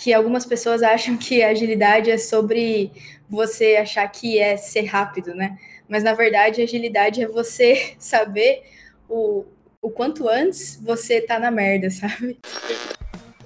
que algumas pessoas acham que agilidade é sobre você achar que é ser rápido, né? Mas na verdade, agilidade é você saber o, o quanto antes você tá na merda, sabe?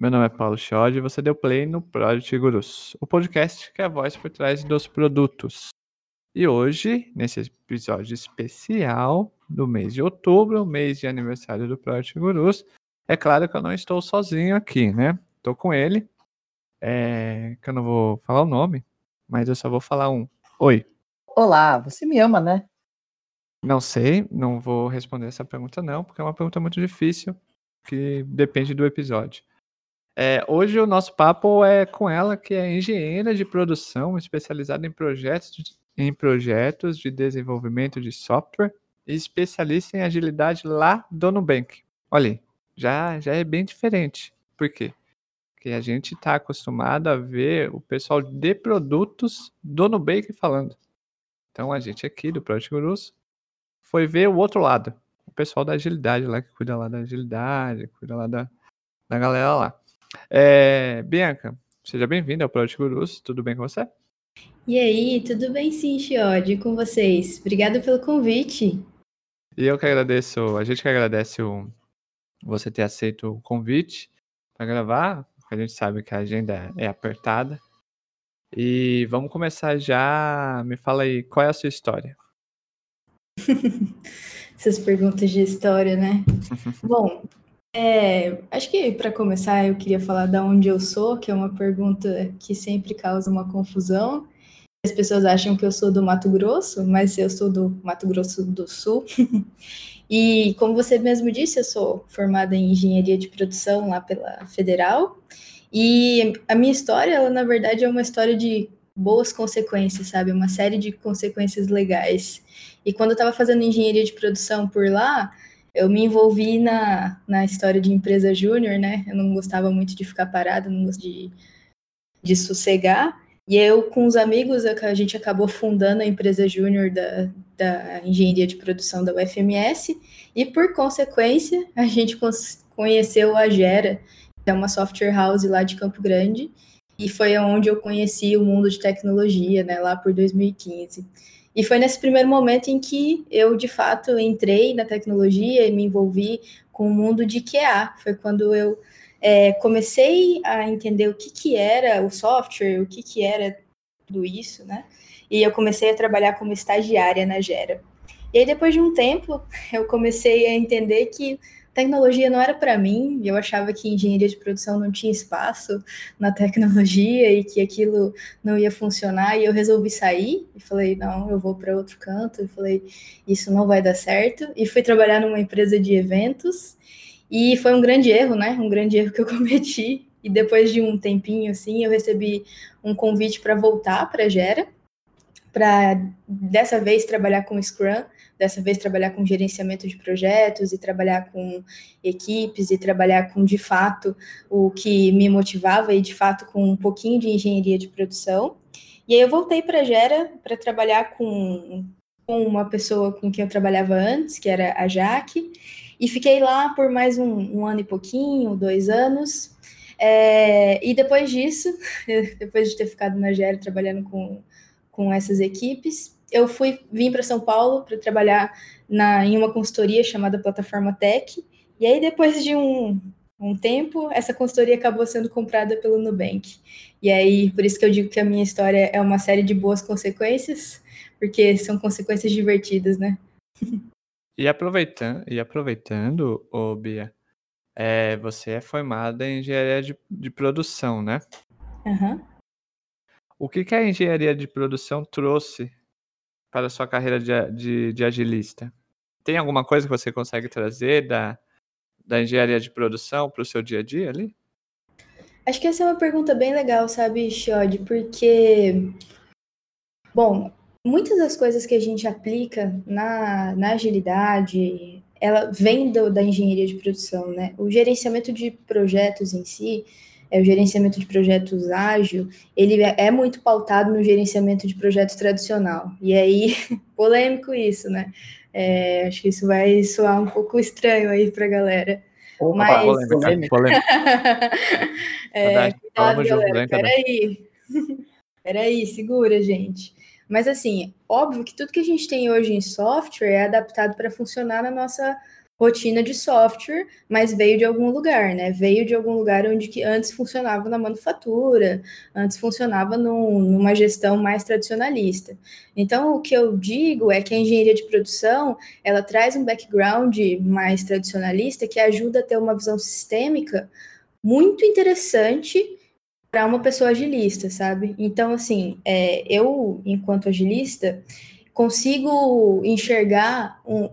Meu nome é Paulo Chiodi e você deu play no Project Gurus, o podcast que é a voz por trás dos produtos. E hoje, nesse episódio especial do mês de outubro, mês de aniversário do Project Gurus, é claro que eu não estou sozinho aqui, né? Estou com ele, é, que eu não vou falar o nome, mas eu só vou falar um. Oi. Olá, você me ama, né? Não sei, não vou responder essa pergunta não, porque é uma pergunta muito difícil, que depende do episódio. É, hoje o nosso papo é com ela, que é engenheira de produção, especializada em projetos de, em projetos de desenvolvimento de software e especialista em agilidade lá do Nubank. Olha, já, já é bem diferente. Por quê? Porque a gente está acostumado a ver o pessoal de produtos do Nubank falando. Então a gente aqui do Project Gurus foi ver o outro lado. O pessoal da agilidade lá, que cuida lá da agilidade, cuida lá da, da galera lá. É, Bianca, seja bem-vinda ao Project Gurus, tudo bem com você? E aí, tudo bem sim, Chiodi, com vocês? Obrigada pelo convite. E eu que agradeço, a gente que agradece o, você ter aceito o convite para gravar, a gente sabe que a agenda é apertada. E vamos começar já. Me fala aí, qual é a sua história? Essas perguntas de história, né? Bom, é, acho que para começar eu queria falar de onde eu sou, que é uma pergunta que sempre causa uma confusão. As pessoas acham que eu sou do Mato Grosso, mas eu sou do Mato Grosso do Sul. e como você mesmo disse, eu sou formada em engenharia de produção lá pela Federal. E a minha história, ela na verdade é uma história de boas consequências, sabe? Uma série de consequências legais. E quando eu estava fazendo engenharia de produção por lá, eu me envolvi na, na história de empresa júnior, né? Eu não gostava muito de ficar parada, não gostava de, de sossegar. E eu, com os amigos, a gente acabou fundando a empresa júnior da, da engenharia de produção da UFMS. E, por consequência, a gente conheceu a Gera, que é uma software house lá de Campo Grande. E foi onde eu conheci o mundo de tecnologia, né? Lá por 2015. E foi nesse primeiro momento em que eu, de fato, entrei na tecnologia e me envolvi com o mundo de QA. Foi quando eu é, comecei a entender o que, que era o software, o que, que era tudo isso, né? E eu comecei a trabalhar como estagiária na Gera. E aí, depois de um tempo, eu comecei a entender que tecnologia não era para mim, eu achava que engenharia de produção não tinha espaço na tecnologia e que aquilo não ia funcionar, e eu resolvi sair e falei, não, eu vou para outro canto, e falei, isso não vai dar certo, e fui trabalhar numa empresa de eventos, e foi um grande erro, né? Um grande erro que eu cometi. E depois de um tempinho assim, eu recebi um convite para voltar para Gera, para dessa vez trabalhar com Scrum dessa vez trabalhar com gerenciamento de projetos e trabalhar com equipes e trabalhar com de fato o que me motivava e de fato com um pouquinho de engenharia de produção. E aí eu voltei para Gera para trabalhar com, com uma pessoa com quem eu trabalhava antes, que era a Jaque, e fiquei lá por mais um, um ano e pouquinho, dois anos. É, e depois disso, depois de ter ficado na Gera trabalhando com, com essas equipes, eu fui vim para São Paulo para trabalhar na, em uma consultoria chamada Plataforma Tech. E aí, depois de um, um tempo, essa consultoria acabou sendo comprada pelo Nubank. E aí, por isso que eu digo que a minha história é uma série de boas consequências, porque são consequências divertidas, né? E aproveitando, e aproveitando, ô Bia, é, você é formada em engenharia de, de produção, né? Uhum. O que, que a engenharia de produção trouxe para a sua carreira de, de, de, agilista? Tem alguma coisa que você consegue trazer da, da engenharia de produção para o seu dia a dia ali? Acho que essa é uma pergunta bem legal, sabe, Xod? Porque, bom, muitas das coisas que a gente aplica na, na agilidade, ela vem do, da engenharia de produção, né? O gerenciamento de projetos em si, é, o gerenciamento de projetos ágil, ele é, é muito pautado no gerenciamento de projetos tradicional. E aí, polêmico isso, né? É, acho que isso vai soar um pouco estranho aí para a galera. Opa, Mas... polêmica, polêmica. é, cuidado, galera, peraí. peraí, segura, gente. Mas assim, óbvio que tudo que a gente tem hoje em software é adaptado para funcionar na nossa rotina de software, mas veio de algum lugar, né? Veio de algum lugar onde que antes funcionava na manufatura, antes funcionava numa gestão mais tradicionalista. Então, o que eu digo é que a engenharia de produção, ela traz um background mais tradicionalista que ajuda a ter uma visão sistêmica muito interessante para uma pessoa agilista, sabe? Então, assim, é, eu, enquanto agilista, consigo enxergar um,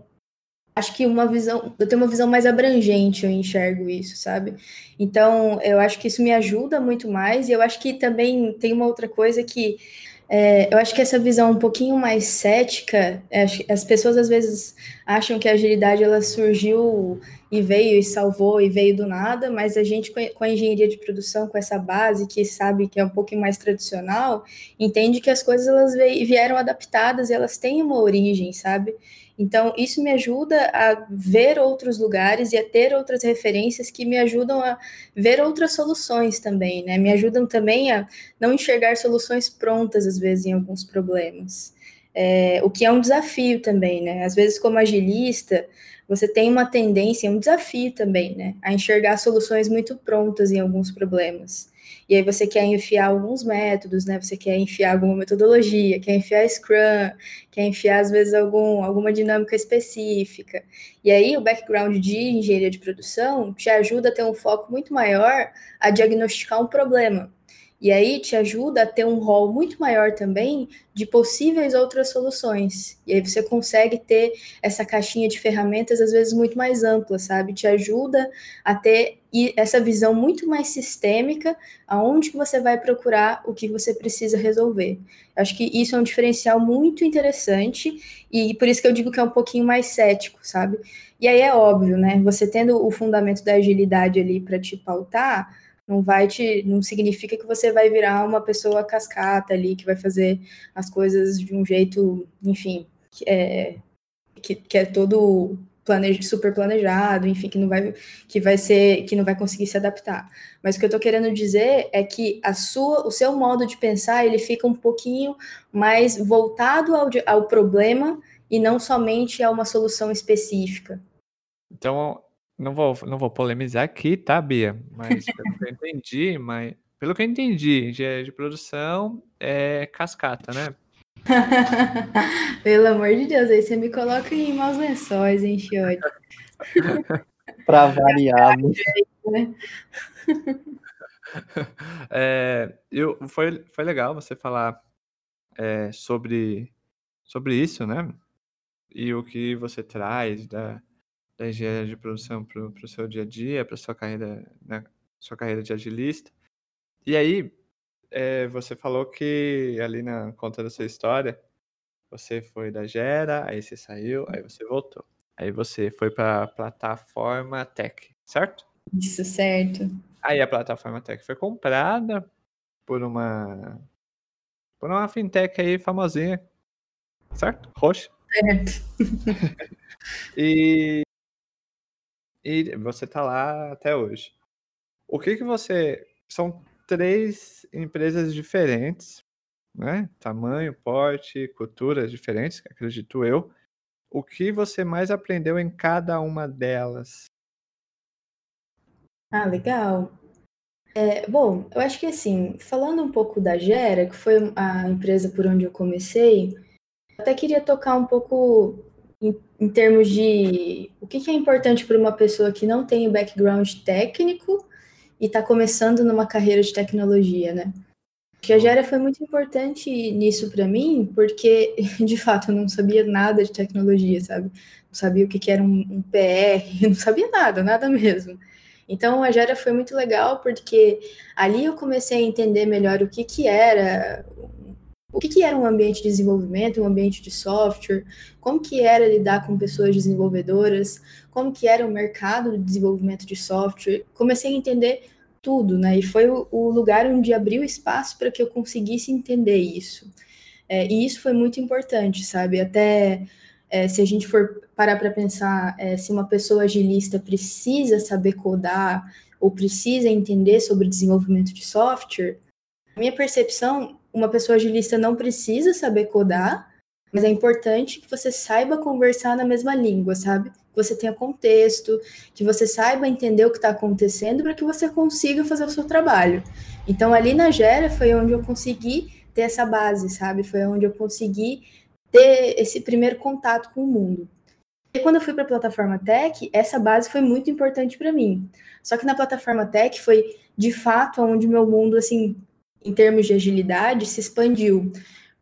acho que uma visão, eu tenho uma visão mais abrangente, eu enxergo isso, sabe? Então, eu acho que isso me ajuda muito mais, e eu acho que também tem uma outra coisa que é, eu acho que essa visão um pouquinho mais cética, é, as pessoas às vezes acham que a agilidade ela surgiu e veio e salvou e veio do nada, mas a gente com a engenharia de produção, com essa base que sabe que é um pouquinho mais tradicional, entende que as coisas elas vieram adaptadas e elas têm uma origem, sabe? Então, isso me ajuda a ver outros lugares e a ter outras referências que me ajudam a ver outras soluções também, né? Me ajudam também a não enxergar soluções prontas, às vezes, em alguns problemas. É, o que é um desafio também, né? Às vezes, como agilista, você tem uma tendência, um desafio também, né? A enxergar soluções muito prontas em alguns problemas. E aí você quer enfiar alguns métodos, né? Você quer enfiar alguma metodologia, quer enfiar Scrum, quer enfiar às vezes algum, alguma dinâmica específica. E aí o background de engenharia de produção te ajuda a ter um foco muito maior a diagnosticar um problema. E aí te ajuda a ter um rol muito maior também de possíveis outras soluções. E aí você consegue ter essa caixinha de ferramentas às vezes muito mais ampla, sabe? Te ajuda a ter essa visão muito mais sistêmica, aonde que você vai procurar o que você precisa resolver. Acho que isso é um diferencial muito interessante e por isso que eu digo que é um pouquinho mais cético, sabe? E aí é óbvio, né? Você tendo o fundamento da agilidade ali para te pautar, não vai te, não significa que você vai virar uma pessoa cascata ali que vai fazer as coisas de um jeito, enfim, que é, que, que é todo planejo, super planejado, enfim, que não vai que vai ser que não vai conseguir se adaptar. Mas o que eu estou querendo dizer é que a sua, o seu modo de pensar ele fica um pouquinho mais voltado ao, ao problema e não somente a uma solução específica. Então, não vou, não vou polemizar aqui, tá, Bia? Mas pelo que eu entendi, mas pelo que eu entendi, engenharia de produção é cascata, né? Pelo amor de Deus, aí você me coloca em maus lençóis, hein, Chiote? pra variar. Né? É, eu, foi, foi legal você falar é, sobre, sobre isso, né? E o que você traz da, da engenharia de produção para o seu dia a dia, para sua carreira, né, sua carreira de agilista. E aí, é, você falou que ali na conta da sua história, você foi da Gera, aí você saiu, aí você voltou. Aí você foi para a plataforma Tech, certo? Isso, certo. Aí a plataforma Tech foi comprada por uma por uma fintech aí famosinha, certo? Roxa. Certo. e e você tá lá até hoje. O que que você. São três empresas diferentes, né? Tamanho, porte, culturas diferentes, acredito eu. O que você mais aprendeu em cada uma delas? Ah, legal. É, bom, eu acho que assim, falando um pouco da Gera, que foi a empresa por onde eu comecei, até queria tocar um pouco em, em termos de o que, que é importante para uma pessoa que não tem o background técnico e está começando numa carreira de tecnologia, né? Que a Gera foi muito importante nisso para mim, porque de fato eu não sabia nada de tecnologia, sabe? Não sabia o que, que era um, um PR, não sabia nada, nada mesmo. Então a Gera foi muito legal porque ali eu comecei a entender melhor o que, que era o que, que era um ambiente de desenvolvimento, um ambiente de software, como que era lidar com pessoas desenvolvedoras, como que era o mercado de desenvolvimento de software. Comecei a entender tudo, né? E foi o, lugar onde abriu espaço para que eu conseguisse entender isso. É, e isso foi muito importante, sabe? Até é, se a gente for parar para pensar é, se uma pessoa agilista precisa saber codar ou precisa entender sobre desenvolvimento de software, minha percepção, uma pessoa agilista não precisa saber codar, mas é importante que você saiba conversar na mesma língua, sabe? Que você tenha contexto, que você saiba entender o que está acontecendo para que você consiga fazer o seu trabalho. Então, ali na Gera foi onde eu consegui ter essa base, sabe? Foi onde eu consegui ter esse primeiro contato com o mundo. E quando eu fui para a plataforma Tech, essa base foi muito importante para mim. Só que na plataforma Tech foi de fato onde meu mundo, assim, em termos de agilidade, se expandiu.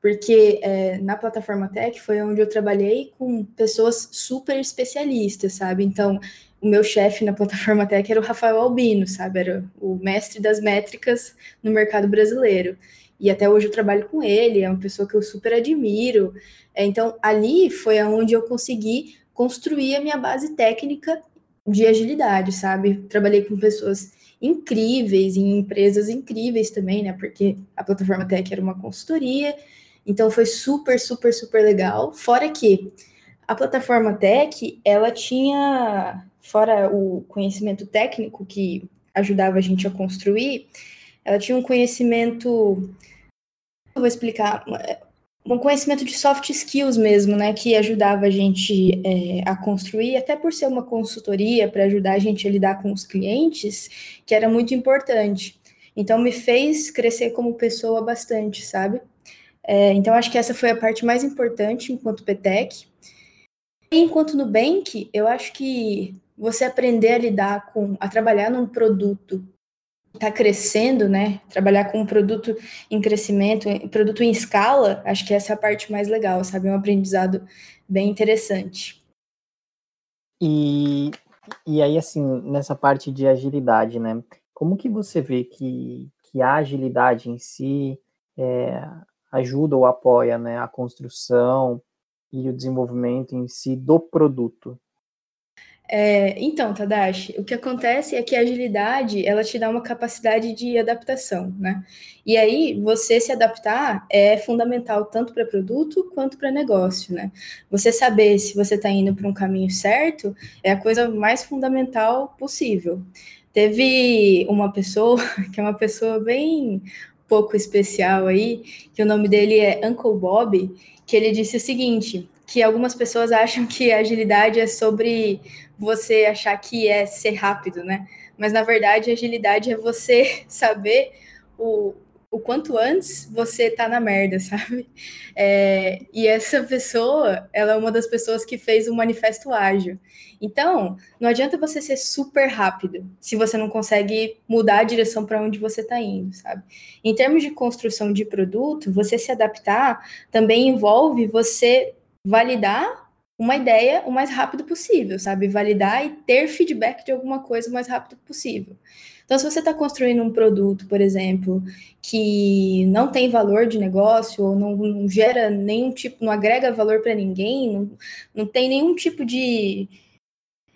Porque é, na plataforma Tech foi onde eu trabalhei com pessoas super especialistas, sabe? Então, o meu chefe na plataforma Tech era o Rafael Albino, sabe? Era o mestre das métricas no mercado brasileiro e até hoje eu trabalho com ele, é uma pessoa que eu super admiro. É, então, ali foi onde eu consegui construir a minha base técnica de agilidade, sabe? Trabalhei com pessoas incríveis, em empresas incríveis também, né? Porque a plataforma Tech era uma consultoria, então foi super, super, super legal. Fora que a plataforma Tech, ela tinha, fora o conhecimento técnico que ajudava a gente a construir, ela tinha um conhecimento eu vou explicar, um conhecimento de soft skills mesmo, né, que ajudava a gente é, a construir, até por ser uma consultoria para ajudar a gente a lidar com os clientes, que era muito importante. Então me fez crescer como pessoa bastante, sabe? É, então acho que essa foi a parte mais importante enquanto PTEC. E enquanto Nubank, eu acho que você aprender a lidar com, a trabalhar num produto está crescendo, né? Trabalhar com um produto em crescimento, produto em escala, acho que essa é a parte mais legal, sabe? É um aprendizado bem interessante. E, e aí, assim, nessa parte de agilidade, né? Como que você vê que, que a agilidade em si é, ajuda ou apoia né, a construção e o desenvolvimento em si do produto? É, então, Tadashi, o que acontece é que a agilidade, ela te dá uma capacidade de adaptação, né? E aí, você se adaptar é fundamental tanto para produto quanto para negócio, né? Você saber se você está indo para um caminho certo é a coisa mais fundamental possível. Teve uma pessoa, que é uma pessoa bem pouco especial aí, que o nome dele é Uncle Bob, que ele disse o seguinte, que algumas pessoas acham que agilidade é sobre você achar que é ser rápido, né? Mas na verdade, a agilidade é você saber o, o quanto antes você tá na merda, sabe? É, e essa pessoa, ela é uma das pessoas que fez o manifesto ágil. Então, não adianta você ser super rápido se você não consegue mudar a direção para onde você está indo, sabe? Em termos de construção de produto, você se adaptar também envolve você validar uma ideia o mais rápido possível, sabe? Validar e ter feedback de alguma coisa o mais rápido possível. Então, se você está construindo um produto, por exemplo, que não tem valor de negócio, ou não, não gera nenhum tipo, não agrega valor para ninguém, não, não tem nenhum tipo de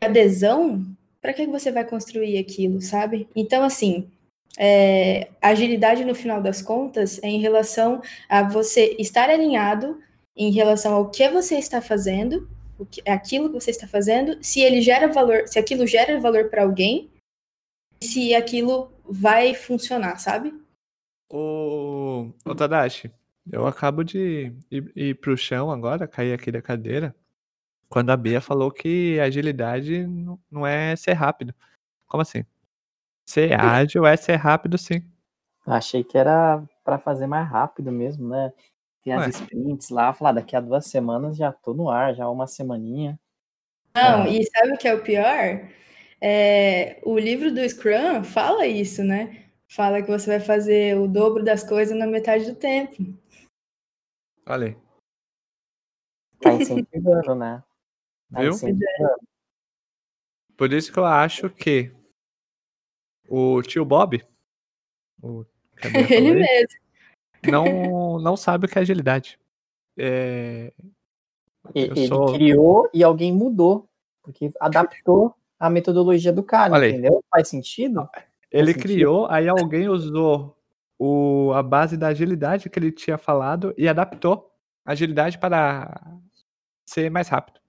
adesão, para que você vai construir aquilo, sabe? Então, assim, é, agilidade no final das contas é em relação a você estar alinhado em relação ao que você está fazendo, o que, aquilo que você está fazendo, se ele gera valor, se aquilo gera valor para alguém, se aquilo vai funcionar, sabe? O, o Tadashi, eu acabo de ir, ir pro chão agora, cair aqui da cadeira, quando a Bia falou que agilidade não é ser rápido. Como assim? Ser ágil é ser rápido, sim. Achei que era para fazer mais rápido mesmo, né? Tem as Ué. sprints lá, falar, daqui a duas semanas já tô no ar, já uma semaninha. Não, é. e sabe o que é o pior? É, o livro do Scrum fala isso, né? Fala que você vai fazer o dobro das coisas na metade do tempo. Olha aí. Tá incentivando, né? Tá Viu? Incentivando. Por isso que eu acho que o tio Bob, o Ele mesmo. Não, não sabe o que é agilidade. É... Ele sou... criou e alguém mudou, porque adaptou a metodologia do cara, Olha entendeu? Aí. Faz sentido? Ele Faz criou, sentido? aí alguém usou o, a base da agilidade que ele tinha falado e adaptou a agilidade para ser mais rápido.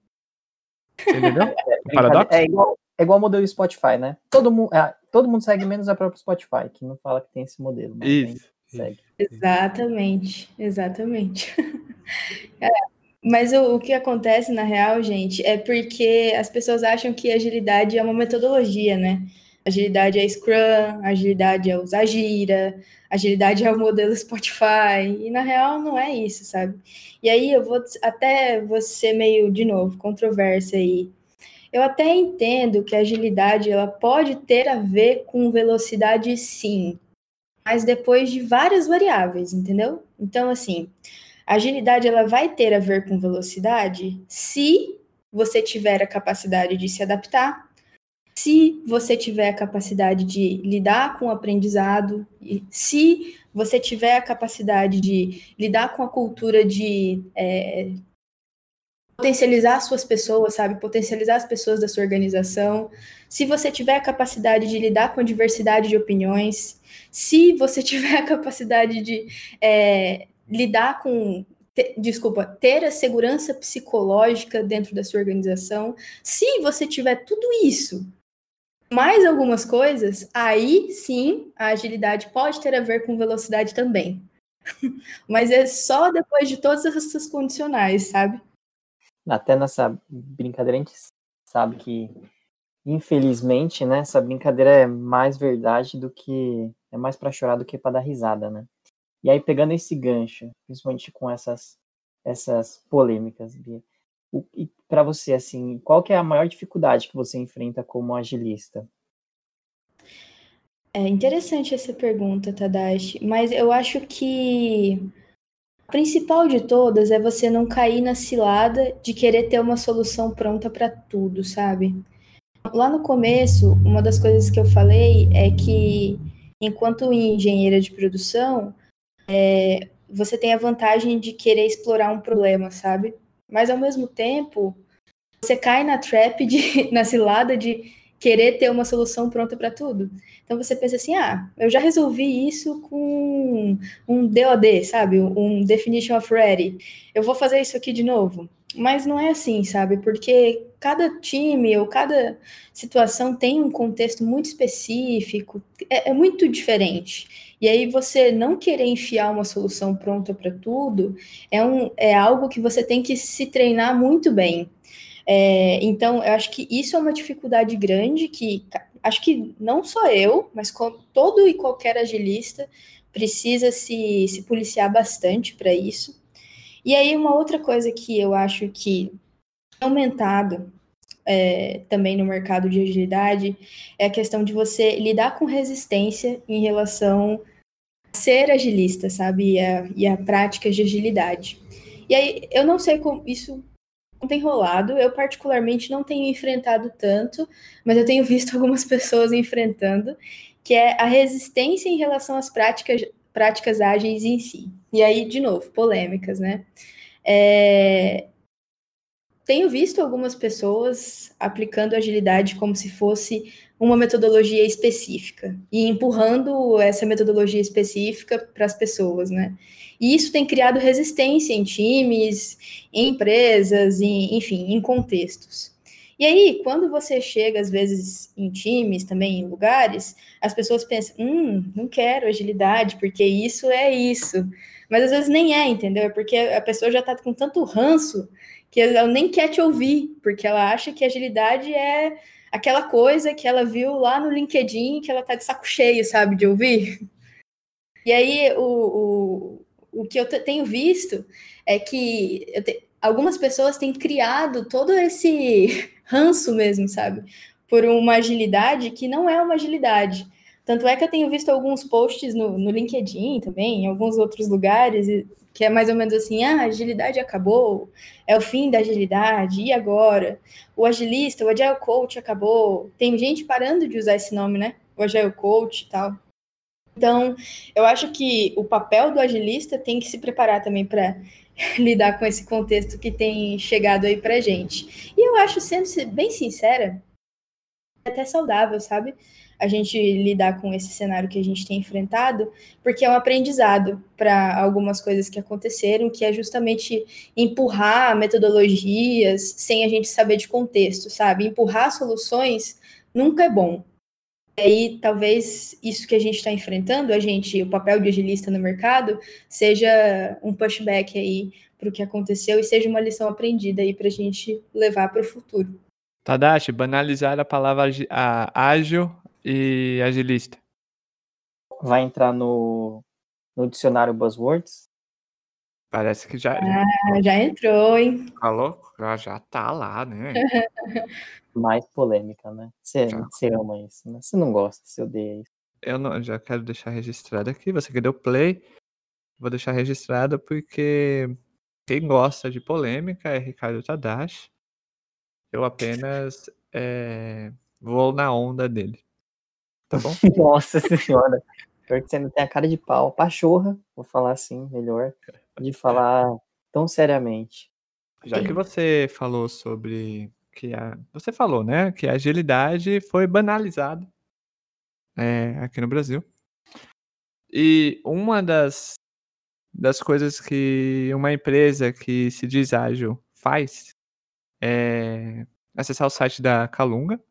Entendeu? É, paradoxo? É igual, é igual o modelo Spotify, né? Todo mundo, é, todo mundo segue menos a própria Spotify, que não fala que tem esse modelo. Isso. Segue. Exatamente, exatamente. É, mas o, o, que acontece na real, gente, é porque as pessoas acham que agilidade é uma metodologia, né? Agilidade é Scrum, agilidade é usar Gira, agilidade é o modelo Spotify, e na real não é isso, sabe? E aí eu vou até você meio, de novo, controversa aí. Eu até entendo que a agilidade ela pode ter a ver com velocidade sim, mas depois de várias variáveis, entendeu? Então, assim, a agilidade ela vai ter a ver com velocidade se você tiver a capacidade de se adaptar, se você tiver a capacidade de lidar com o aprendizado, se você tiver a capacidade de lidar com a cultura de é, potencializar suas pessoas, sabe? Potencializar as pessoas da sua organização. Se você tiver a capacidade de lidar com a diversidade de opiniões, se você tiver a capacidade de é, lidar com desculpa, ter a segurança psicológica dentro da sua organização, se você tiver tudo isso, mais algumas coisas, aí sim a agilidade pode ter a ver com velocidade também. Mas é só depois de todas essas condicionais, sabe? Até nessa brincadeira a gente sabe que, infelizmente, né, essa brincadeira é mais verdade do que. É mais para chorar do que para dar risada, né? E aí, pegando esse gancho, principalmente com essas, essas polêmicas, Bia, e para você, assim, qual que é a maior dificuldade que você enfrenta como agilista? É interessante essa pergunta, Tadashi, mas eu acho que a principal de todas é você não cair na cilada de querer ter uma solução pronta para tudo, sabe? Lá no começo, uma das coisas que eu falei é que, enquanto engenheira de produção, é, você tem a vantagem de querer explorar um problema, sabe? Mas ao mesmo tempo, você cai na trap, de, na cilada de querer ter uma solução pronta para tudo. Então você pensa assim, ah, eu já resolvi isso com um DOD, sabe? Um Definition of Ready. Eu vou fazer isso aqui de novo. Mas não é assim, sabe? Porque cada time ou cada situação tem um contexto muito específico, é, é muito diferente. E aí você não querer enfiar uma solução pronta para tudo é, um, é algo que você tem que se treinar muito bem. É, então, eu acho que isso é uma dificuldade grande que acho que não só eu, mas todo e qualquer agilista precisa se, se policiar bastante para isso. E aí, uma outra coisa que eu acho que é aumentado é, também no mercado de agilidade é a questão de você lidar com resistência em relação a ser agilista, sabe? E a, e a práticas de agilidade. E aí, eu não sei como isso não tem rolado. Eu, particularmente, não tenho enfrentado tanto, mas eu tenho visto algumas pessoas enfrentando, que é a resistência em relação às práticas, práticas ágeis em si. E aí, de novo, polêmicas, né? É... Tenho visto algumas pessoas aplicando agilidade como se fosse uma metodologia específica e empurrando essa metodologia específica para as pessoas, né? E isso tem criado resistência em times, em empresas, em, enfim, em contextos. E aí, quando você chega, às vezes, em times, também em lugares, as pessoas pensam, hum, não quero agilidade, porque isso é isso. Mas às vezes nem é, entendeu? É porque a pessoa já está com tanto ranço que ela nem quer te ouvir, porque ela acha que agilidade é aquela coisa que ela viu lá no LinkedIn que ela tá de saco cheio, sabe, de ouvir. E aí, o, o, o que eu tenho visto é que te, algumas pessoas têm criado todo esse ranço mesmo, sabe? Por uma agilidade que não é uma agilidade. Tanto é que eu tenho visto alguns posts no, no LinkedIn também, em alguns outros lugares, que é mais ou menos assim: ah, a agilidade acabou, é o fim da agilidade, e agora? O agilista, o agile coach acabou. Tem gente parando de usar esse nome, né? o Agile Coach e tal. Então, eu acho que o papel do agilista tem que se preparar também para lidar com esse contexto que tem chegado aí para gente. E eu acho, sendo bem sincera, até saudável, sabe? A gente lidar com esse cenário que a gente tem enfrentado, porque é um aprendizado para algumas coisas que aconteceram, que é justamente empurrar metodologias sem a gente saber de contexto, sabe? Empurrar soluções nunca é bom. E aí, talvez isso que a gente está enfrentando, a gente, o papel de agilista no mercado, seja um pushback aí para o que aconteceu e seja uma lição aprendida aí para a gente levar para o futuro. Tadashi, banalizar a palavra ágil e agilista. Vai entrar no, no dicionário Buzzwords? Parece que já. Ah, já entrou, hein? Falou? Já, já tá lá, né? Mais polêmica, né? Você, você ama isso, né? Você não gosta, você odeia isso. Eu não, já quero deixar registrado aqui. Você que deu play, vou deixar registrado porque quem gosta de polêmica é Ricardo Tadashi. Eu apenas é, vou na onda dele. Tá bom? Nossa senhora. Pior que você não tem a cara de pau. Pachorra, vou falar assim, melhor, de falar tão seriamente. Já que você falou sobre que a. Você falou, né? Que a agilidade foi banalizada é, aqui no Brasil. E uma das, das coisas que uma empresa que se diz ágil faz é acessar o site da Calunga,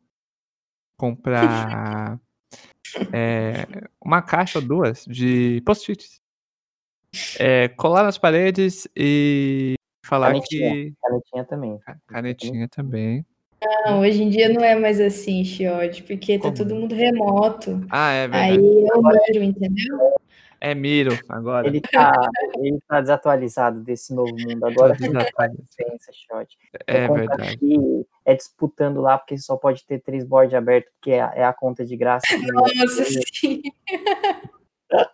comprar é, uma caixa ou duas de post-its, é, colar nas paredes e falar Canetinha, que. canetinha também. Canetinha também. Não, hoje em dia não é mais assim, Chiode, porque tá Como? todo mundo remoto. Ah, é Aí verdade. eu miro, entendeu? É Miro agora. Ele tá, ele tá desatualizado desse novo mundo. Agora Tá faz desatualizado. diferença, shot. É conta verdade. aqui, é disputando lá, porque só pode ter três boards abertos, porque é, é a conta de graça. Nossa, sim.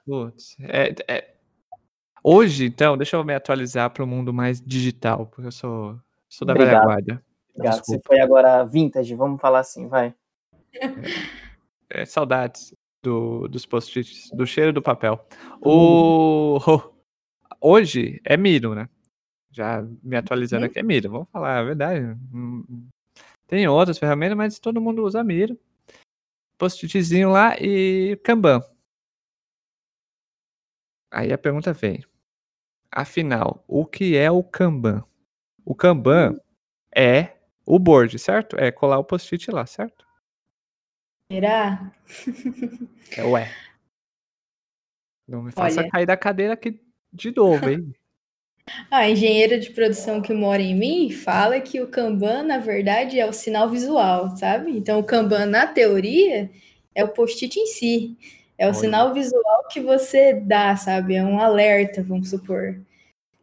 Putz, é- é- Hoje, então, deixa eu me atualizar para o mundo mais digital, porque eu sou, sou da velha Obrigado. guarda. Obrigado. Você Desculpa. foi agora vintage, vamos falar assim, vai. É, saudades do, dos post-its, do cheiro do papel. O, hoje é Miro, né? Já me atualizando aqui é Miro. Vamos falar a verdade. Tem outras ferramentas, mas todo mundo usa Miro. Post-itzinho lá e Kanban. Aí a pergunta vem. Afinal, o que é o Kanban? O Kanban é o board, certo? É colar o post-it lá, certo? Será? É ué. Não me faça Olha. cair da cadeira aqui de novo, hein? A engenheira de produção que mora em mim fala que o Kanban, na verdade, é o sinal visual, sabe? Então, o Kanban, na teoria, é o post-it em si. É o Olha. sinal visual que você dá, sabe? É um alerta, vamos supor.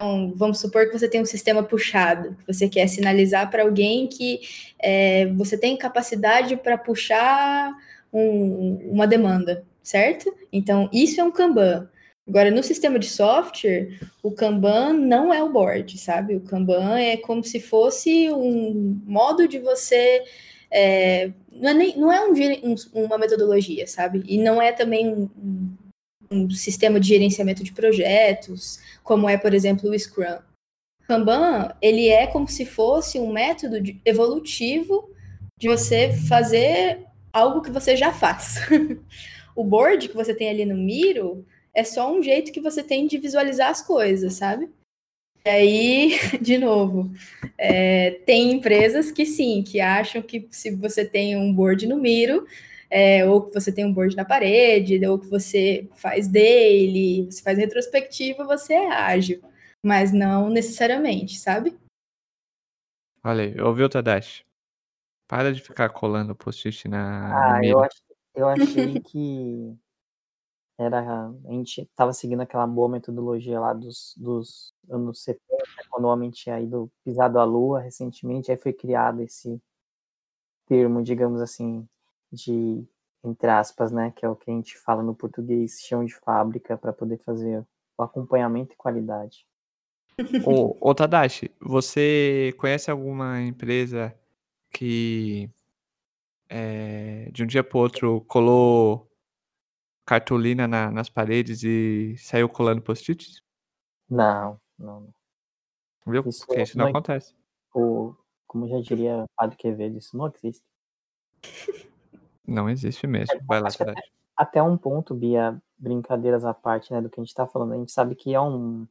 Então, vamos supor que você tem um sistema puxado, que você quer sinalizar para alguém que é, você tem capacidade para puxar um- uma demanda, certo? Então, isso é um Kanban. Agora, no sistema de software, o Kanban não é o board, sabe? O Kanban é como se fosse um modo de você. é, não, é nem- não é um um- uma metodologia, sabe? E não é também um, um- sistema de gerenciamento de projetos, como é, por exemplo, o Scrum. Kanban, ele é como se fosse um método de- evolutivo de você fazer algo que você já faz. o board que você tem ali no Miro é só um jeito que você tem de visualizar as coisas, sabe? E aí, de novo, é, tem empresas que sim, que acham que se você tem um board no Miro, é, ou que você tem um board na parede, ou que você faz daily, você faz retrospectiva, você é ágil. Mas não necessariamente, sabe? Olha aí, ouviu, Tadashi? Para de ficar colando post-it na, Ah, eu, ach, eu achei que era. A gente tava seguindo aquela boa metodologia lá dos, dos anos 70, quando o homem tinha ido pisado à lua recentemente, aí foi criado esse termo, digamos assim, de entre aspas, né, que é o que a gente fala no português, chão de fábrica, para poder fazer o acompanhamento e qualidade. Ô, ô, Tadashi, você conhece alguma empresa que é, de um dia para outro colou cartolina na, nas paredes e saiu colando post-its? Não, não. Viu? Isso Porque isso não, não acontece. O, como já diria Padre Quevedo, isso não existe. Não existe mesmo. Vai lá, até, até um ponto, Bia, brincadeiras à parte, né, do que a gente está falando. A gente sabe que é um.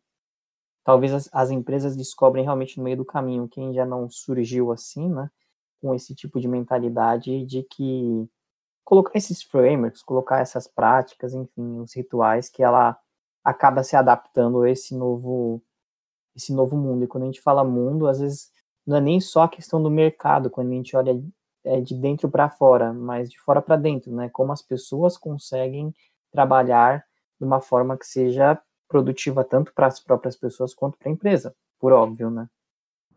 Talvez as, as empresas descobrem realmente no meio do caminho quem já não surgiu assim, né? Com esse tipo de mentalidade de que colocar esses frameworks, colocar essas práticas, enfim, os rituais que ela acaba se adaptando a esse novo esse novo mundo. E quando a gente fala mundo, às vezes não é nem só a questão do mercado, quando a gente olha é, de dentro para fora, mas de fora para dentro, né? Como as pessoas conseguem trabalhar de uma forma que seja produtiva tanto para as próprias pessoas quanto para a empresa, por óbvio, né?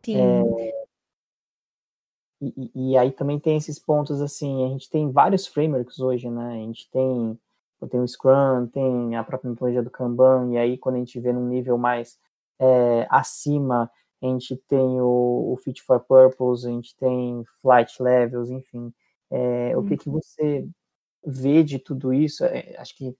Sim. É, e, e, aí também tem esses pontos assim, a gente tem vários frameworks hoje, né? A gente tem, tem o Scrum, tem a própria metodologia do Kanban, e aí quando a gente vê num nível mais é, acima, a gente tem o, o, Fit for Purpose, a gente tem Flight Levels, enfim. É, o que, que você vê de tudo isso? É, acho que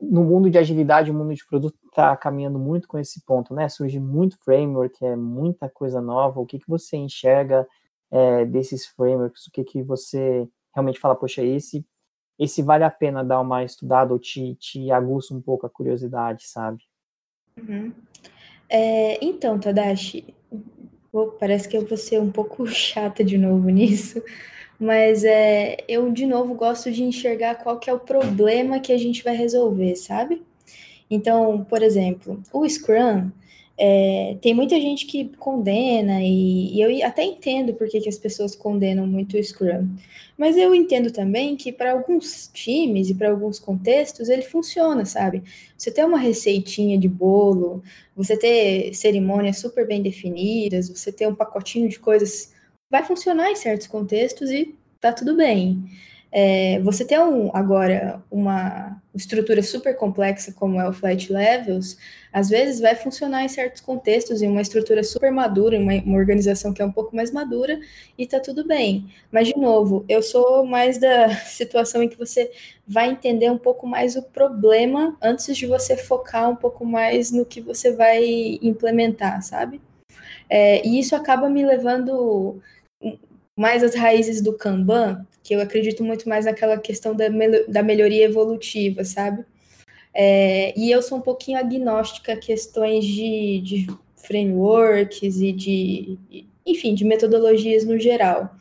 no mundo de agilidade, o mundo de produto está caminhando muito com esse ponto, né? Surge muito framework, é muita coisa nova. O que, que você enxerga é, desses frameworks? O que, que você realmente fala, poxa, esse, esse vale a pena dar uma estudada ou te, te aguça um pouco a curiosidade, sabe? Uhum. É, então, Tadashi, parece que eu vou ser um pouco chata de novo nisso, mas é, eu, de novo, gosto de enxergar qual que é o problema que a gente vai resolver, sabe? Então, por exemplo, o Scrum, é, tem muita gente que condena, e, e eu até entendo por que, as pessoas condenam muito o Scrum. Mas eu entendo também que para alguns times e para alguns contextos ele funciona, sabe? Você ter uma receitinha de bolo, você ter cerimônias super bem definidas, você ter um pacotinho de coisas, vai funcionar em certos contextos e tá tudo bem. É, você ter um, agora uma estrutura super complexa como é o Flight Levels, às vezes vai funcionar em certos contextos, em uma estrutura super madura, uma, uma organização que é um pouco mais madura, e tá tudo bem. Mas, de novo, eu sou mais da situação em que você vai entender um pouco mais o problema antes de você focar um pouco mais no que você vai implementar, sabe? É, e isso acaba me levando mais às raízes do Kanban, que eu acredito muito mais naquela questão da, da melhoria evolutiva, sabe? É, e eu sou um pouquinho agnóstica a questões de, de frameworks e de, enfim, de metodologias no geral.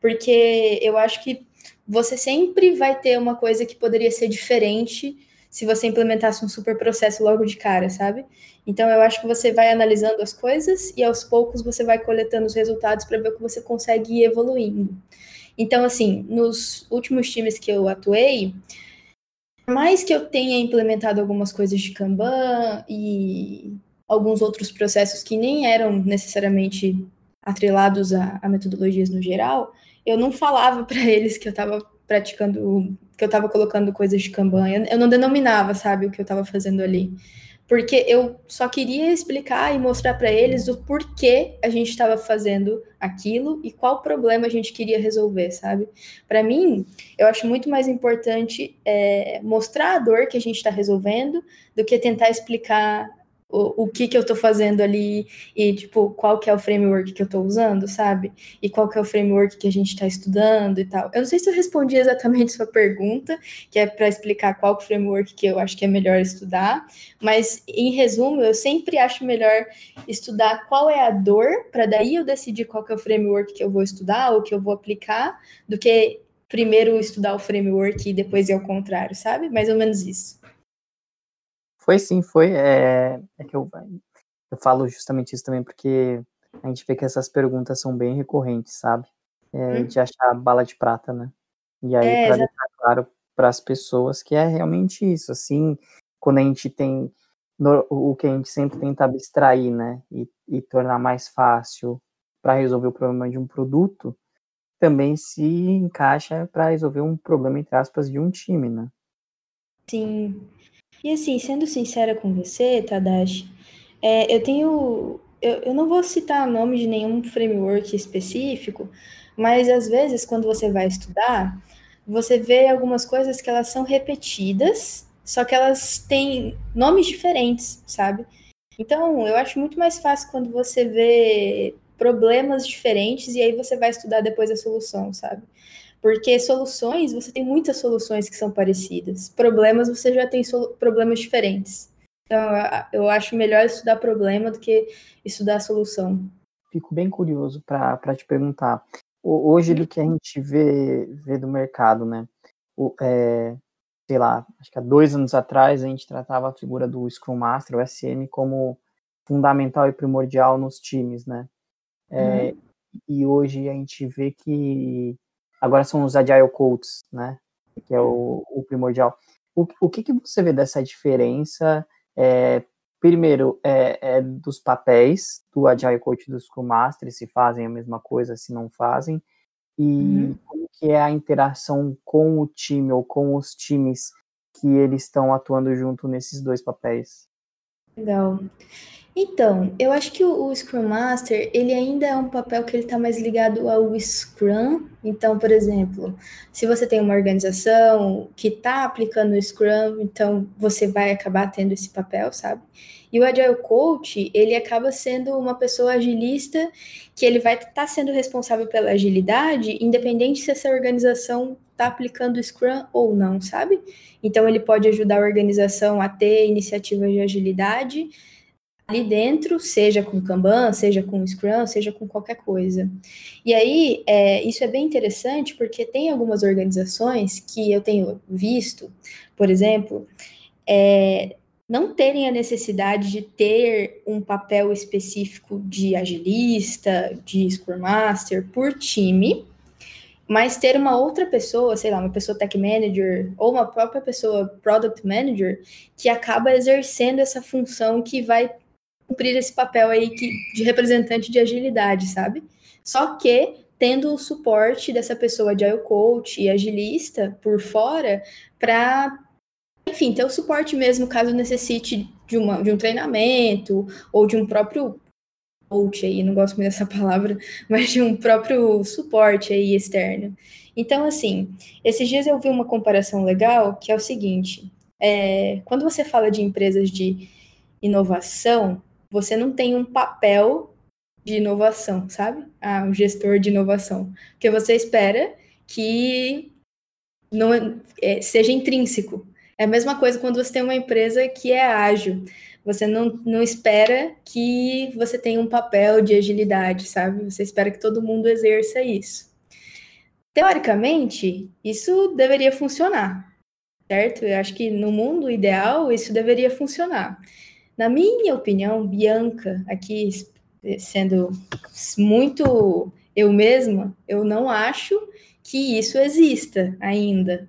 Porque eu acho que você sempre vai ter uma coisa que poderia ser diferente se você implementasse um super processo logo de cara, sabe? Então eu acho que você vai analisando as coisas e aos poucos você vai coletando os resultados para ver o que você consegue ir evoluindo. Então, assim, nos últimos times que eu atuei, por mais que eu tenha implementado algumas coisas de Kanban e alguns outros processos que nem eram necessariamente atrelados a, a metodologias no geral, eu não falava para eles que eu estava praticando, que eu estava colocando coisas de. Eu, eu não denominava, sabe, o que eu estava fazendo ali porque eu só queria explicar e mostrar para eles o porquê a gente estava fazendo aquilo e qual problema a gente queria resolver, sabe? Para mim, eu acho muito mais importante é, mostrar a dor que a gente está resolvendo do que tentar explicar o, o que que eu estou fazendo ali e, tipo, qual que é o framework que eu estou usando, sabe? E qual que é o framework que a gente está estudando e tal. Eu não sei se eu respondi exatamente sua pergunta, que é para explicar qual é framework que eu acho que é melhor estudar, mas, em resumo, eu sempre acho melhor estudar qual é a dor, para daí eu decidir qual que é o framework que eu vou estudar ou que eu vou aplicar, do que primeiro estudar o framework e depois ir ao contrário, sabe? Mais ou menos isso. Foi sim, foi. É, é que eu, eu falo justamente isso também porque a gente vê que essas perguntas são bem recorrentes, sabe? É, hum. De achar bala de prata, né? E aí, é, para deixar claro para as pessoas que é realmente isso, assim, quando a gente tem no, o que a gente sempre tenta abstrair, né? E, e tornar mais fácil para resolver o problema de um produto, também se encaixa para resolver um problema, entre aspas, de um time, né? Sim. E assim, sendo sincera com você, Tadashi, é, eu tenho. Eu, eu não vou citar nome de nenhum framework específico, Mas às vezes, quando você vai estudar, você vê algumas coisas que elas são repetidas, só que elas têm nomes diferentes, sabe? Então, eu acho muito mais fácil quando você vê problemas diferentes e aí você vai estudar depois a solução, sabe? Porque soluções, você tem muitas soluções que são parecidas. Problemas, você já tem problemas diferentes. Então, eu acho melhor estudar problema do que estudar solução. Fico bem curioso para te perguntar. Hoje, do que a gente vê, vê do mercado, né? O, é, sei lá, acho que há dois anos atrás a gente tratava a figura do Scrum Master, o SM, como fundamental e primordial nos times, né? É, uhum. E hoje a gente vê que agora são os Agile Coaches, né? Que é o, o primordial. O, o que, que você vê dessa diferença? É, primeiro, é, é, dos papéis do Agile Coach e do Scrum Master, se fazem a mesma coisa, se não fazem, e uhum. como que é a interação com o time ou com os times que eles estão atuando junto nesses dois papéis. Legal. Então, eu acho que o, o, Scrum Master, ele ainda é um papel que ele está mais ligado ao Scrum. Então, por exemplo, se você tem uma organização que está aplicando o Scrum, então você vai acabar tendo esse papel, sabe? E o Agile Coach, ele acaba sendo uma pessoa agilista que ele vai estar tá sendo responsável pela agilidade, independente se essa organização está aplicando o Scrum ou não, sabe? Então, ele pode ajudar a organização a ter iniciativas de agilidade, ali dentro, seja com Kanban, seja com Scrum, seja com qualquer coisa. E aí, é, isso é bem interessante porque tem algumas organizações que eu tenho visto, por exemplo, é, não terem a necessidade de ter um papel específico de agilista, de Scrum Master por time, mas ter uma outra pessoa, sei lá, uma pessoa tech manager ou uma própria pessoa product manager que acaba exercendo essa função que vai cumprir esse papel aí que, de representante de agilidade, sabe? Só que tendo o suporte dessa pessoa de agile coach e agilista por fora para enfim, ter o suporte mesmo caso necessite de, uma, de um treinamento ou de um próprio coach aí, não gosto muito dessa palavra, mas de um próprio suporte aí externo. Então, assim, esses dias eu vi uma comparação legal que é o seguinte: é, quando você fala de empresas de inovação, você não tem um papel de inovação, sabe? Ah, um gestor de inovação. Porque você espera que não é, seja intrínseco. É a mesma coisa quando você tem uma empresa que é ágil. Você não, não espera que você tenha um papel de agilidade, sabe? Você espera que todo mundo exerça isso. Teoricamente, isso deveria funcionar, certo? Eu acho que no mundo ideal isso deveria funcionar. Na minha opinião, Bianca, aqui sendo muito eu mesma, eu não acho que isso exista ainda.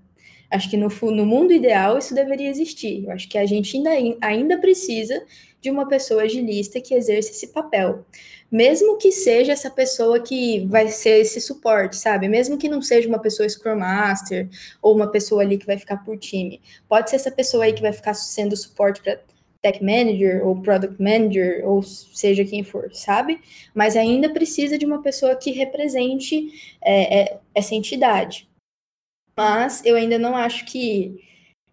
Acho que no, no mundo ideal isso deveria existir. Eu acho que a gente ainda, ainda precisa de uma pessoa agilista que exerça esse papel. Mesmo que seja essa pessoa que vai ser esse suporte, sabe? Mesmo que não seja uma pessoa Scrum Master ou uma pessoa ali que vai ficar por time. Pode ser essa pessoa aí que vai ficar sendo suporte para tech manager ou product manager ou seja quem for, sabe? Mas ainda precisa de uma pessoa que represente é, é, essa entidade. Mas eu ainda não acho que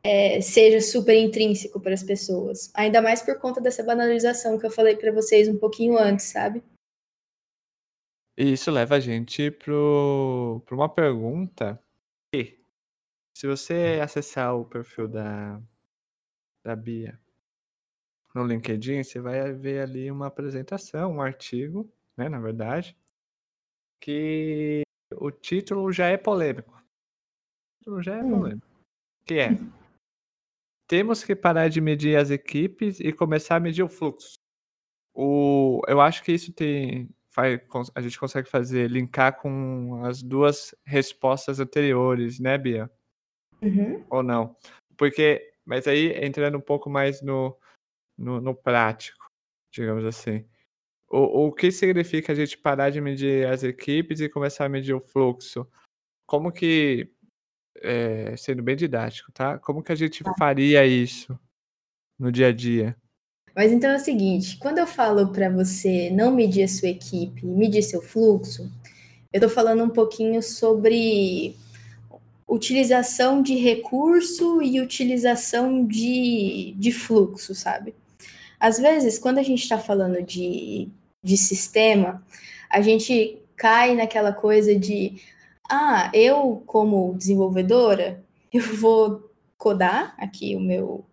é, seja super intrínseco para as pessoas, ainda mais por conta dessa banalização que eu falei para vocês um pouquinho antes, sabe? E isso leva a gente para uma pergunta se você acessar o perfil da, da Bia no LinkedIn, você vai ver ali uma apresentação, um artigo, né, na verdade, que o título já é polêmico. O título já é hum. polêmico. Que é Temos que parar de medir as equipes e começar a medir o fluxo. O, eu acho que isso tem, vai, a gente consegue fazer, linkar com as duas respostas anteriores, né, Bia? Uhum. Ou não? Porque, mas aí entrando um pouco mais no, no, no prático, digamos assim. O, o que significa a gente parar de medir as equipes e começar a medir o fluxo? Como que, é, sendo bem didático, tá? Como que a gente tá. faria isso no dia a dia? Mas então é o seguinte, quando eu falo para você não medir a sua equipe, medir seu fluxo, eu estou falando um pouquinho sobre utilização de recurso e utilização de, de fluxo, sabe? Às vezes, quando a gente está falando de, de sistema, a gente cai naquela coisa de ah, eu, como desenvolvedora, eu vou codar aqui o meu,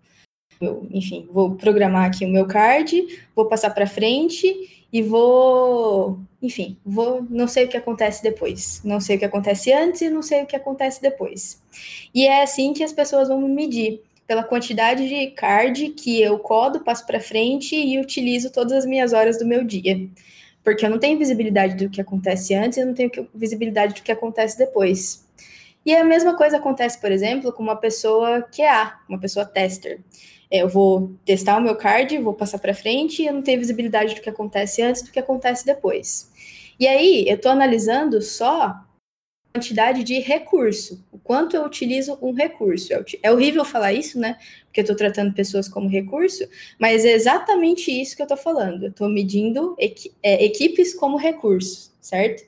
meu enfim, vou programar aqui o meu card, vou passar para frente e vou, enfim, vou, não sei o que acontece depois, não sei o que acontece antes e não sei o que acontece depois. E é assim que as pessoas vão me medir pela quantidade de card que eu codo, passo para frente e utilizo todas as minhas horas do meu dia. Porque eu não tenho visibilidade do que acontece antes e eu não tenho visibilidade do que acontece depois. E a mesma coisa acontece, por exemplo, com uma pessoa QA, uma pessoa tester. É, eu vou testar o meu card, vou passar para frente e eu não tenho visibilidade do que acontece antes do que acontece depois. E aí, eu estou analisando só quantidade de recurso, o quanto eu utilizo um recurso. É, é horrível falar isso, né? Porque eu estou tratando pessoas como recurso, mas é exatamente isso que eu estou falando. Eu estou medindo equi é, equipes como recurso, certo?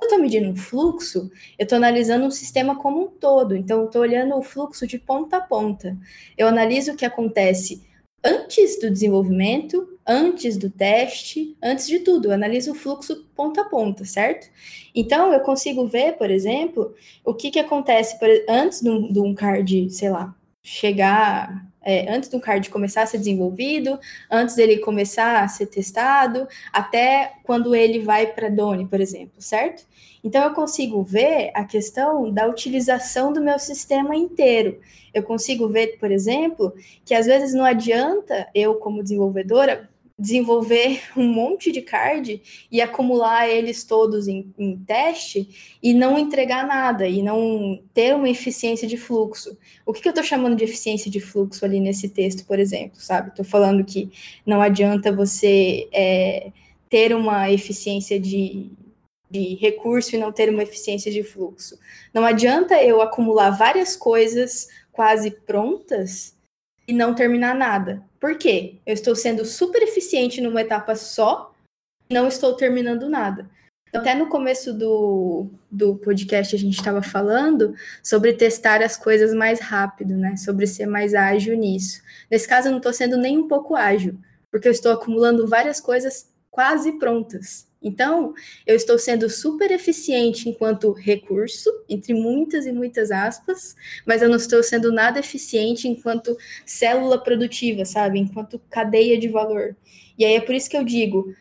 Eu estou medindo um fluxo, eu estou analisando um sistema como um todo. Então, eu estou olhando o fluxo de ponta a ponta. Eu analiso o que acontece antes do desenvolvimento, antes do teste, antes de tudo, eu analiso o fluxo ponta a ponta, certo? Então, eu consigo ver, por exemplo, o que, que acontece por, antes de um, de um card, sei lá, chegar, é, antes do card começar a ser desenvolvido, antes dele começar a ser testado, até quando ele vai para Doni, por exemplo, certo? Então, eu consigo ver a questão da utilização do meu sistema inteiro. Eu consigo ver, por exemplo, que às vezes não adianta eu, como desenvolvedora, desenvolver um monte de card e acumular eles todos em, em, teste e não entregar nada e não ter uma eficiência de fluxo. O que, que eu estou chamando de eficiência de fluxo ali nesse texto, por exemplo, sabe? Estou falando que não adianta você é, ter uma eficiência de, de recurso e não ter uma eficiência de fluxo. Não adianta eu acumular várias coisas quase prontas e não terminar nada. Por quê? Eu estou sendo super eficiente numa etapa só, não estou terminando nada. Até no começo do, do podcast a gente estava falando sobre testar as coisas mais rápido, né? Sobre ser mais ágil nisso. Nesse caso, eu não estou sendo nem um pouco ágil, porque eu estou acumulando várias coisas quase prontas. Então, eu estou sendo super eficiente enquanto recurso, entre muitas e muitas aspas, mas eu não estou sendo nada eficiente enquanto célula produtiva, sabe? Enquanto cadeia de valor. E aí é por isso que eu digo: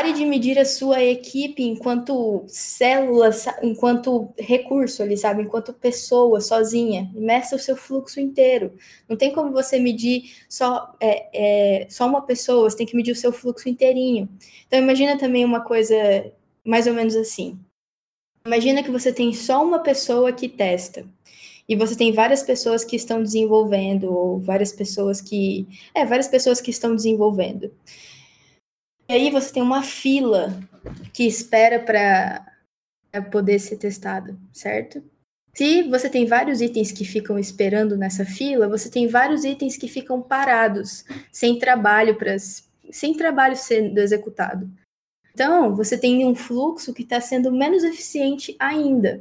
Pare de medir a sua equipe enquanto célula, enquanto recurso ali, sabe? Enquanto pessoa, sozinha. Meça o seu fluxo inteiro. Não tem como você medir só, é, é, só uma pessoa, você tem que medir o seu fluxo inteirinho. Então, imagina também uma coisa mais ou menos assim. Imagina que você tem só uma pessoa que testa. E você tem várias pessoas que estão desenvolvendo, ou várias pessoas que. É, várias pessoas que estão desenvolvendo. E aí você tem uma fila que espera para poder ser testado, certo? Se você tem vários itens que ficam esperando nessa fila, você tem vários itens que ficam parados, sem trabalho para sem trabalho sendo executado. Então, você tem um fluxo que está sendo menos eficiente ainda.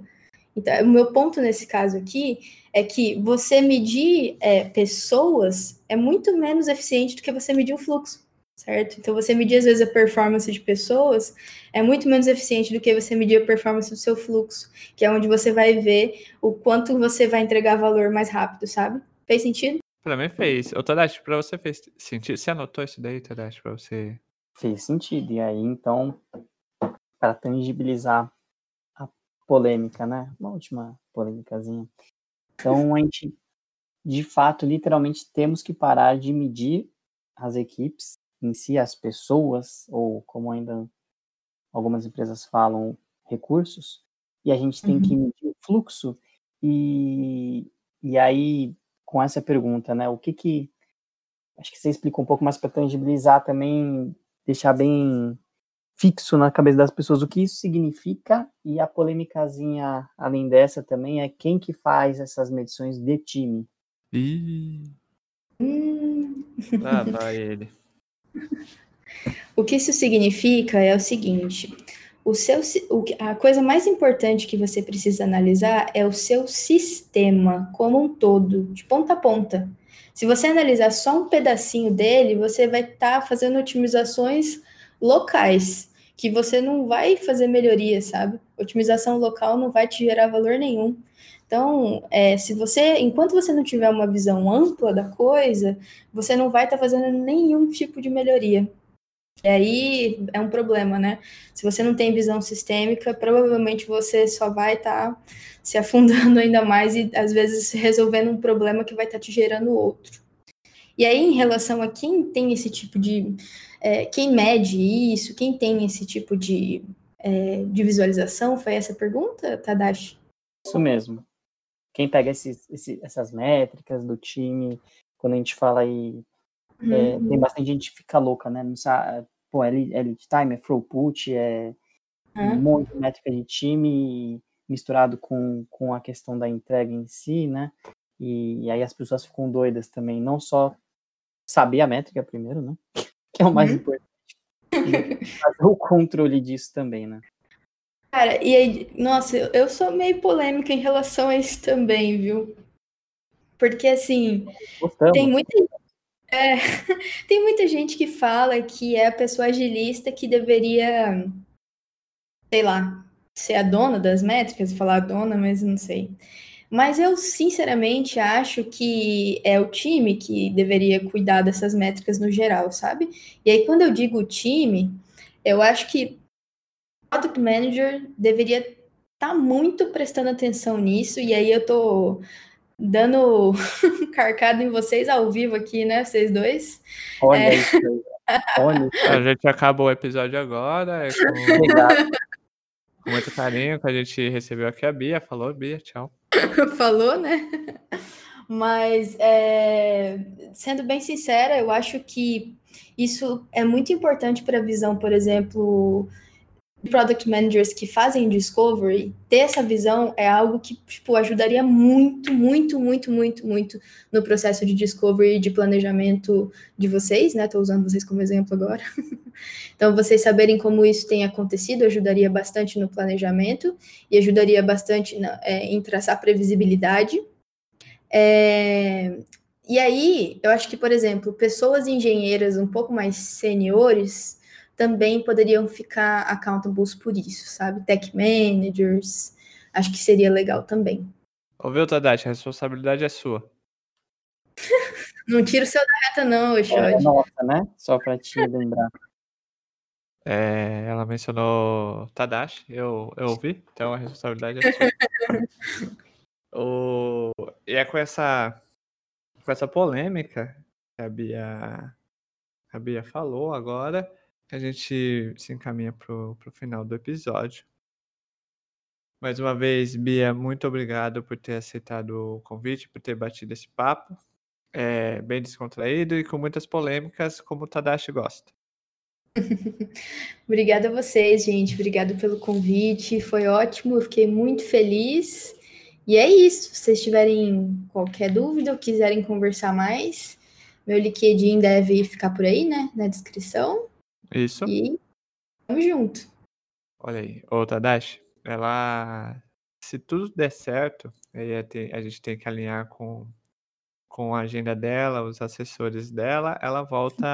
Então, o meu ponto nesse caso aqui é que você medir é, pessoas é muito menos eficiente do que você medir o fluxo certo? Então, você medir, às vezes, a performance de pessoas é muito menos eficiente do que você medir a performance do seu fluxo, que é onde você vai ver o quanto você vai entregar valor mais rápido, sabe? Fez sentido? Pra mim fez. Ô, Tadashi, pra você fez sentido? Você anotou isso daí, Tadashi, pra você? Fez sentido. E aí, então, para tangibilizar a polêmica, né? Uma última polêmicazinha. Então, a gente, de fato, literalmente, temos que parar de medir as equipes em si as pessoas, ou como ainda algumas empresas falam, recursos, e a gente tem uhum. que medir o fluxo, e, e aí, com essa pergunta, né, o que que, acho que você explicou um pouco mais para tangibilizar também, deixar bem fixo na cabeça das pessoas o que isso significa, e a polêmicazinha, além dessa também, é quem que faz essas medições de time. Ih... Ah, vai ele. O que isso significa é o seguinte: o seu, o, a coisa mais importante que você precisa analisar é o seu sistema como um todo, de ponta a ponta. Se você analisar só um pedacinho dele, você vai estar tá fazendo otimizações locais, que você não vai fazer melhoria, sabe? Otimização local não vai te gerar valor nenhum. Então, é, se você, enquanto você não tiver uma visão ampla da coisa, você não vai estar tá fazendo nenhum tipo de melhoria. E aí é um problema, né? Se você não tem visão sistêmica, provavelmente você só vai estar tá se afundando ainda mais e às vezes resolvendo um problema que vai estar tá te gerando outro. E aí, em relação a quem tem esse tipo de. É, quem mede isso, quem tem esse tipo de, é, de visualização, foi essa pergunta, Tadashi? Isso mesmo. Quem pega esses, essas métricas do time, quando a gente fala aí é, uhum. tem bastante gente que fica louca, né? Não sabe, pô, é lead time, é throughput, é uhum. um monte de métrica de time misturado com, com a questão da entrega em si, né? E, e aí as pessoas ficam doidas também, não só saber a métrica primeiro, né? Que é o mais uhum. importante. Fazer o controle disso também, né? Cara, e aí, nossa, eu sou meio polêmica em relação a isso também, viu? Porque assim, Gostamos. tem muita é, tem muita gente que fala que é a pessoa agilista que deveria, sei lá, ser a dona das métricas, falar dona, mas não sei. Mas eu, sinceramente, acho que é o time que deveria cuidar dessas métricas no geral, sabe? E aí, quando eu digo time, eu acho que Product Manager deveria estar tá muito prestando atenção nisso, e aí eu tô dando carcado em vocês ao vivo aqui, né? Vocês dois. Olha é... isso. Olha isso. A gente acaba o episódio agora. É com... com muito carinho que a gente recebeu aqui a Bia. Falou, Bia, tchau. Falou, né? Mas, é... sendo bem sincera, eu acho que isso é muito importante para a visão, por exemplo, product managers que fazem discovery, ter essa visão é algo que tipo, ajudaria muito, muito, muito, muito, muito no processo de discovery e de planejamento de vocês, né? Estou usando vocês como exemplo agora. então, vocês saberem como isso tem acontecido ajudaria bastante no planejamento e ajudaria bastante na, é, em traçar previsibilidade. É, e aí, eu acho que, por exemplo, pessoas engenheiras um pouco mais seniores também poderiam ficar accountables por isso, sabe? Tech managers, acho que seria legal também. Ouviu, Tadashi? A responsabilidade é sua. não tira o seu da reta, não, Oxode. É nossa, né? Só pra te lembrar. É, ela mencionou Tadashi, eu, eu ouvi, então a responsabilidade é sua. o, e é com essa, com essa polêmica que a Bia, a Bia falou agora a gente se encaminha pro, pro final do episódio. Mais uma vez, Bia, muito obrigado por ter aceitado o convite, por ter batido esse papo. É, bem descontraído e com muitas polêmicas, como o Tadashi gosta. Obrigada a vocês, gente. Obrigado pelo convite. Foi ótimo, eu fiquei muito feliz. E é isso. Se vocês tiverem qualquer dúvida ou quiserem conversar mais, meu LinkedIn deve ficar por aí, né? Na descrição. Isso. E tamo junto. Olha aí. Ô, Tadashi, ela. Se tudo der certo, a gente tem que alinhar com, com a agenda dela, os assessores dela, ela volta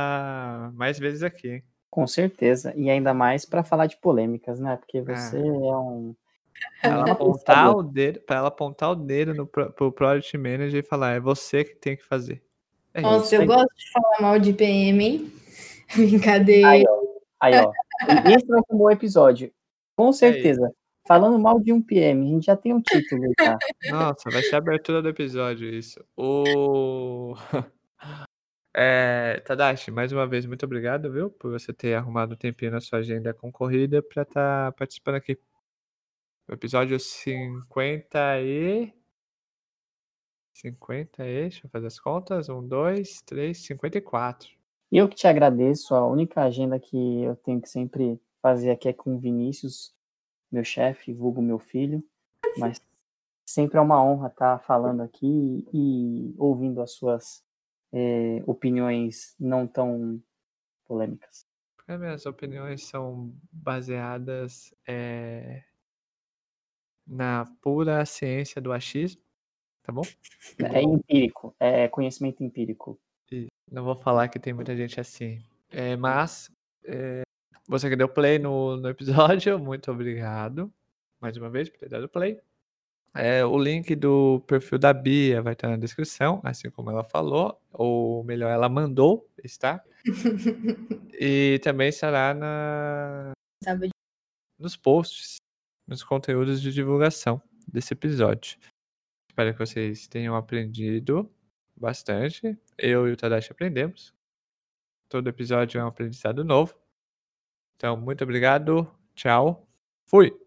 mais vezes aqui? Com certeza. E ainda mais para falar de polêmicas, né? Porque você é, é um. Pra ela, apontar o dedo, pra ela apontar o dedo no, pro Product Manager e falar, é você que tem que fazer. É Nossa, eu gosto de falar mal de PM, hein? Brincadeira. Aí, ó. Aí, ó. Esse vai ser um bom episódio. Com certeza. Falando mal de um PM, a gente já tem um título, tá? Nossa, vai ser a abertura do episódio isso. O... É, Tadashi, mais uma vez, muito obrigado, viu, por você ter arrumado um tempinho na sua agenda concorrida para estar tá participando aqui. O episódio 50 e... 50 e... Deixa eu fazer as contas. 1, 2, 3, 54. Eu que te agradeço. A única agenda que eu tenho que sempre fazer aqui é com o Vinícius, meu chefe, vulgo meu filho. Mas sempre é uma honra estar falando aqui e ouvindo as suas é, opiniões não tão polêmicas. As minhas opiniões são baseadas é, na pura ciência do achismo, tá bom? É empírico, é conhecimento empírico. Não vou falar que tem muita gente assim. É, mas é, você que deu play no, no episódio, muito obrigado mais uma vez por ter dado play. É, o link do perfil da Bia vai estar na descrição, assim como ela falou, ou melhor, ela mandou está. e também estará na... nos posts, nos conteúdos de divulgação desse episódio. Espero que vocês tenham aprendido bastante. Eu e o Tadashi aprendemos. Todo episódio é um aprendizado novo. Então, muito obrigado. Tchau. Fui.